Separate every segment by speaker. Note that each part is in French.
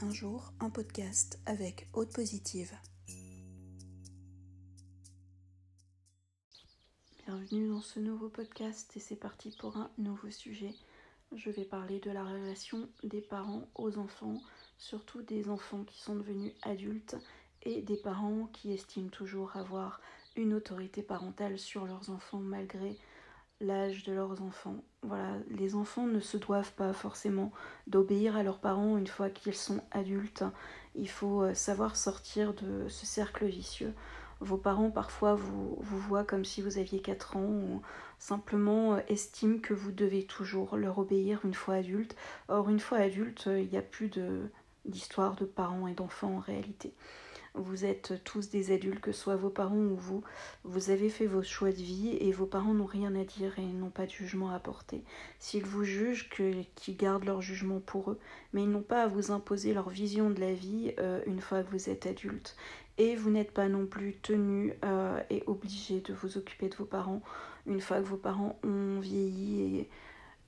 Speaker 1: Un jour, un podcast avec Haute Positive. Bienvenue dans ce nouveau podcast et c'est parti pour un nouveau sujet. Je vais parler de la relation des parents aux enfants, surtout des enfants qui sont devenus adultes et des parents qui estiment toujours avoir une autorité parentale sur leurs enfants malgré l'âge de leurs enfants. Voilà, les enfants ne se doivent pas forcément d'obéir à leurs parents une fois qu'ils sont adultes. Il faut euh, savoir sortir de ce cercle vicieux. Vos parents parfois vous, vous voient comme si vous aviez 4 ans ou simplement euh, estiment que vous devez toujours leur obéir une fois adulte. Or, une fois adulte, il n'y a plus d'histoire de parents et d'enfants en réalité. Vous êtes tous des adultes, que ce soit vos parents ou vous. Vous avez fait vos choix de vie et vos parents n'ont rien à dire et n'ont pas de jugement à porter. S'ils vous jugent, qu'ils gardent leur jugement pour eux, mais ils n'ont pas à vous imposer leur vision de la vie euh, une fois que vous êtes adulte. Et vous n'êtes pas non plus tenu euh, et obligé de vous occuper de vos parents une fois que vos parents ont vieilli et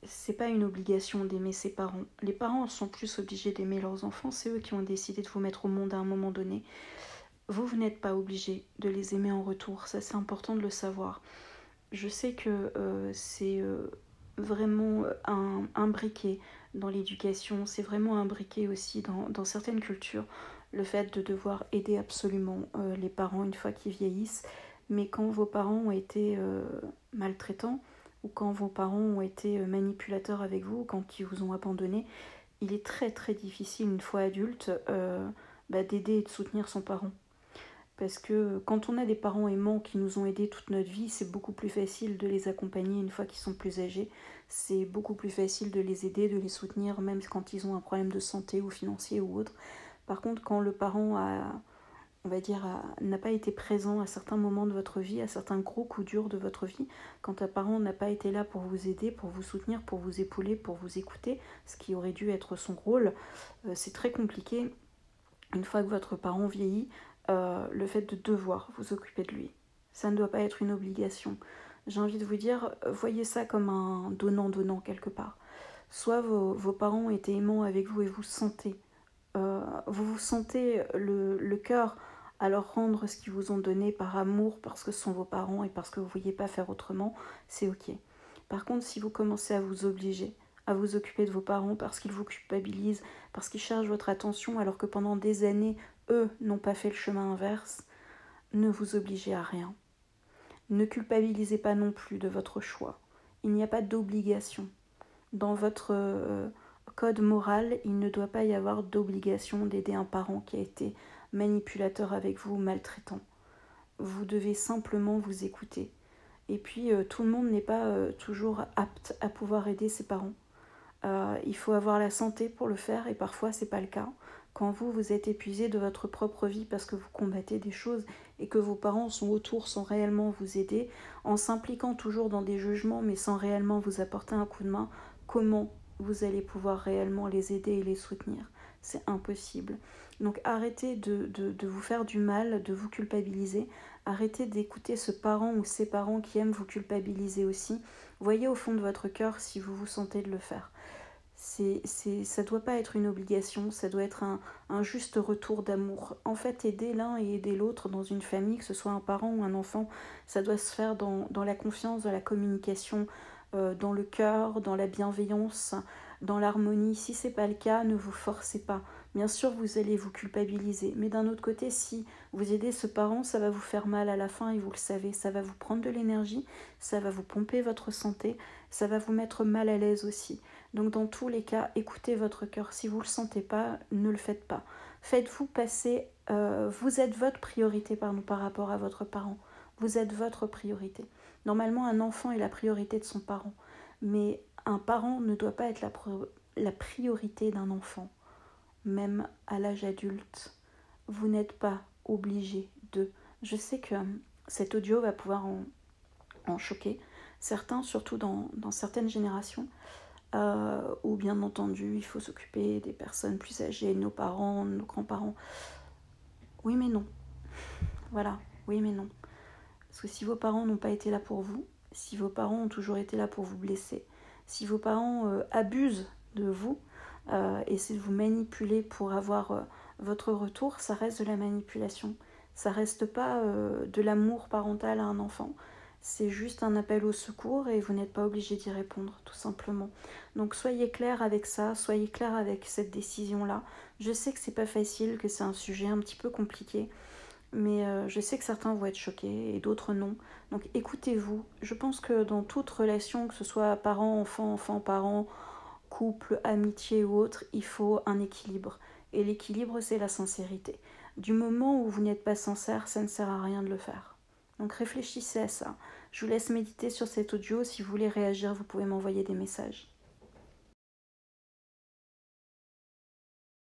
Speaker 1: c'est pas une obligation d'aimer ses parents. Les parents sont plus obligés d'aimer leurs enfants, c'est eux qui ont décidé de vous mettre au monde à un moment donné. Vous, vous n'êtes pas obligé de les aimer en retour, ça c'est important de le savoir. Je sais que euh, c'est euh, vraiment un, un, briquet dans l'éducation, c'est vraiment un briquet aussi dans, certaines cultures, le fait de devoir aider absolument euh, les parents une fois qu'ils vieillissent. Mais quand vos parents ont été maltraitants, ou quand vos parents ont été euh, manipulateurs avec vous, quand ils vous ont abandonné, il est très très difficile une fois adulte euh, bah, d'aider et de soutenir son parent. Parce que quand on a des parents aimants qui nous ont aidés toute notre vie, c'est beaucoup plus facile de les accompagner une fois qu'ils sont plus âgés. C'est beaucoup plus facile de les aider, de les soutenir, même quand ils ont un problème de santé ou financier ou autre. Par contre, quand le parent a, on va dire, n'a pas été présent à certains moments de votre vie, à certains gros coups durs de votre vie, quand un parent n'a pas été là pour vous aider, pour vous soutenir, pour vous épauler, pour vous écouter, ce qui aurait dû être son rôle, euh, c'est très compliqué. Une fois que votre parent vieillit, euh, le fait de devoir vous occuper de lui, ça ne doit pas être une obligation. J'ai envie de vous dire, voyez ça comme un donnant-donnant quelque part. Soit vos, parents étaient aimants avec vous et vous sentez euh, vous vous sentez le, le cœur à rendre ce qu'ils vous ont donné par amour, parce que ce sont vos parents et parce que vous ne vouliez pas faire autrement, c'est ok. Par contre, si vous commencez à vous obliger à vous occuper de vos parents parce qu'ils vous culpabilisent, parce qu'ils cherchent votre attention alors que pendant des années, eux n'ont pas fait le chemin inverse, ne vous obligez à rien. Ne culpabilisez pas non plus de votre choix. Il n'y a pas d'obligation. Dans votre euh, code moral, il ne doit pas y avoir d'obligation d'aider un parent qui a été manipulateur avec vous, maltraitant. Vous devez simplement vous écouter. Et puis, euh, tout le monde n'est pas euh, toujours apte à pouvoir aider ses parents. Euh, il faut avoir la santé pour le faire et parfois c'est pas le cas. Quand vous vous êtes épuisé de votre propre vie parce que vous combattez des choses et que vos parents sont autour sans réellement vous aider, en s'impliquant toujours dans des jugements mais sans réellement vous apporter un coup de main, comment vous allez pouvoir réellement les aider et les soutenir? C'est impossible. Donc arrêtez de, vous faire du mal, de vous culpabiliser. Arrêtez d'écouter ce parent ou ces parents qui aiment vous culpabiliser aussi. Voyez au fond de votre cœur si vous vous sentez de le faire. C'est, c'est, ça ne doit pas être une obligation, ça doit être un, juste retour d'amour. En fait, aider l'un et aider l'autre dans une famille, que ce soit un parent ou un enfant, ça doit se faire dans, dans la confiance, dans la communication, euh, dans le cœur, dans la bienveillance, dans l'harmonie. Si c'est pas le cas, ne vous forcez pas. Bien sûr, vous allez vous culpabiliser, mais d'un autre côté, si vous aidez ce parent, ça va vous faire mal à la fin et vous le savez, ça va vous prendre de l'énergie, ça va vous pomper votre santé, ça va vous mettre mal à l'aise aussi. Donc dans tous les cas, écoutez votre cœur. Si vous ne le sentez pas, ne le faites pas. Faites-vous passer, euh, vous êtes votre priorité par rapport à votre parent. Vous êtes votre priorité. Normalement, un enfant est la priorité de son parent, mais un parent ne doit pas être la, priorité d'un enfant, même à l'âge adulte. Vous n'êtes pas obligé de. Je sais que cet audio va pouvoir en, choquer certains, surtout dans, dans certaines générations, euh, où bien entendu il faut s'occuper des personnes plus âgées, nos parents, nos grands-parents. Oui mais non. Voilà, oui mais non. Parce que si vos parents n'ont pas été là pour vous, si vos parents ont toujours été là pour vous blesser, si vos parents euh, abusent de vous, euh, essaie de vous manipuler pour avoir euh, votre retour, ça reste de la manipulation. Ça reste pas euh, de l'amour parental à un enfant. C'est juste un appel au secours et vous n'êtes pas obligé d'y répondre, tout simplement. Donc soyez clair avec ça, soyez clair avec cette décision-là. Je sais que c'est pas facile, que c'est un sujet un petit peu compliqué, mais euh, je sais que certains vont être choqués et d'autres non. Donc écoutez-vous. Je pense que dans toute relation, que ce soit parent, enfant, enfant, parent, couple, amitié ou autre, il faut un équilibre. Et l'équilibre, c'est la sincérité. Du moment où vous n'êtes pas sincère, ça ne sert à rien de le faire. Donc réfléchissez à ça. Je vous laisse méditer sur cet audio. Si vous voulez réagir, vous pouvez m'envoyer des messages.